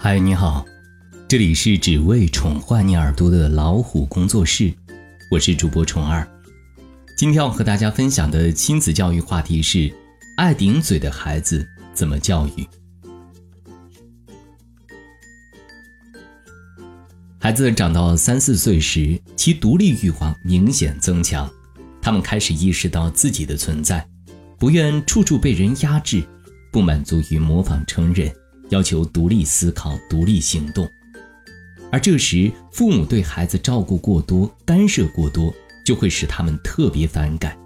嗨，你好，这里是只为宠坏你耳朵的老虎工作室，我是主播宠儿。今天要和大家分享的亲子教育话题是：爱顶嘴的孩子怎么教育？孩子长到三四岁时，其独立欲望明显增强，他们开始意识到自己的存在，不愿处处被人压制，不满足于模仿成人。要求独立思考、独立行动，而这时父母对孩子照顾过多、干涉过多，就会使他们特别反感。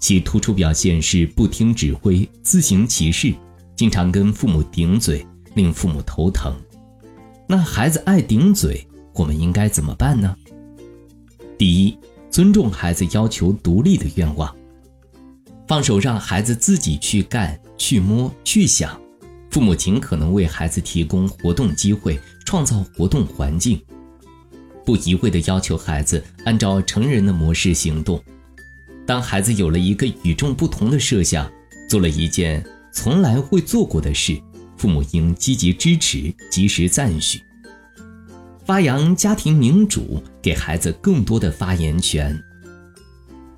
其突出表现是不听指挥、自行其事，经常跟父母顶嘴，令父母头疼。那孩子爱顶嘴，我们应该怎么办呢？第一，尊重孩子要求独立的愿望，放手让孩子自己去干、去摸、去想。父母尽可能为孩子提供活动机会，创造活动环境，不一味地要求孩子按照成人的模式行动。当孩子有了一个与众不同的设想，做了一件从来未做过的事，父母应积极支持，及时赞许，发扬家庭民主，给孩子更多的发言权。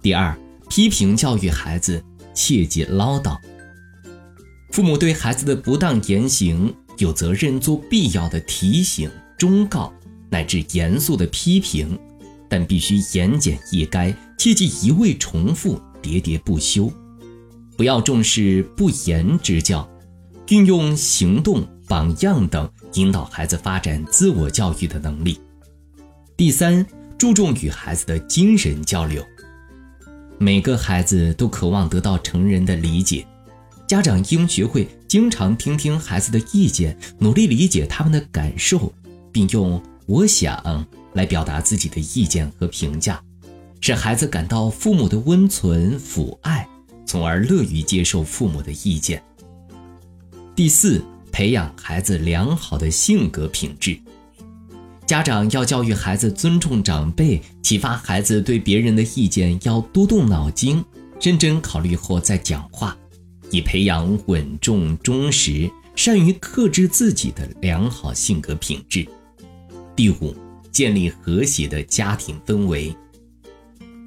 第二，批评教育孩子，切忌唠叨。父母对孩子的不当言行有责任做必要的提醒、忠告，乃至严肃的批评，但必须言简意赅，切忌一味重复、喋喋不休。不要重视不言之教，运用行动、榜样等引导孩子发展自我教育的能力。第三，注重与孩子的精神交流。每个孩子都渴望得到成人的理解。家长应学会经常听听孩子的意见，努力理解他们的感受，并用“我想”来表达自己的意见和评价，使孩子感到父母的温存抚爱，从而乐于接受父母的意见。第四，培养孩子良好的性格品质。家长要教育孩子尊重长辈，启发孩子对别人的意见要多动脑筋，认真考虑后再讲话。以培养稳重、忠实、善于克制自己的良好性格品质。第五，建立和谐的家庭氛围。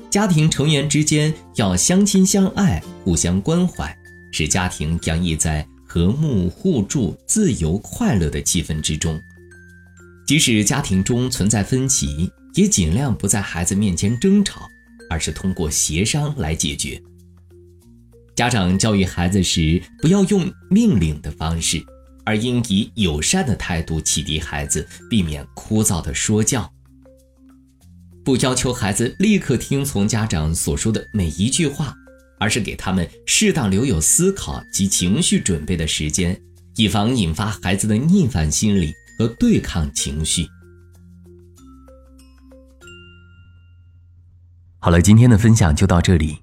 家庭成员之间要相亲相爱、互相关怀，使家庭洋溢在和睦、互助、自由、快乐的气氛之中。即使家庭中存在分歧，也尽量不在孩子面前争吵，而是通过协商来解决。家长教育孩子时，不要用命令的方式，而应以友善的态度启迪孩子，避免枯燥的说教。不要求孩子立刻听从家长所说的每一句话，而是给他们适当留有思考及情绪准备的时间，以防引发孩子的逆反心理和对抗情绪。好了，今天的分享就到这里。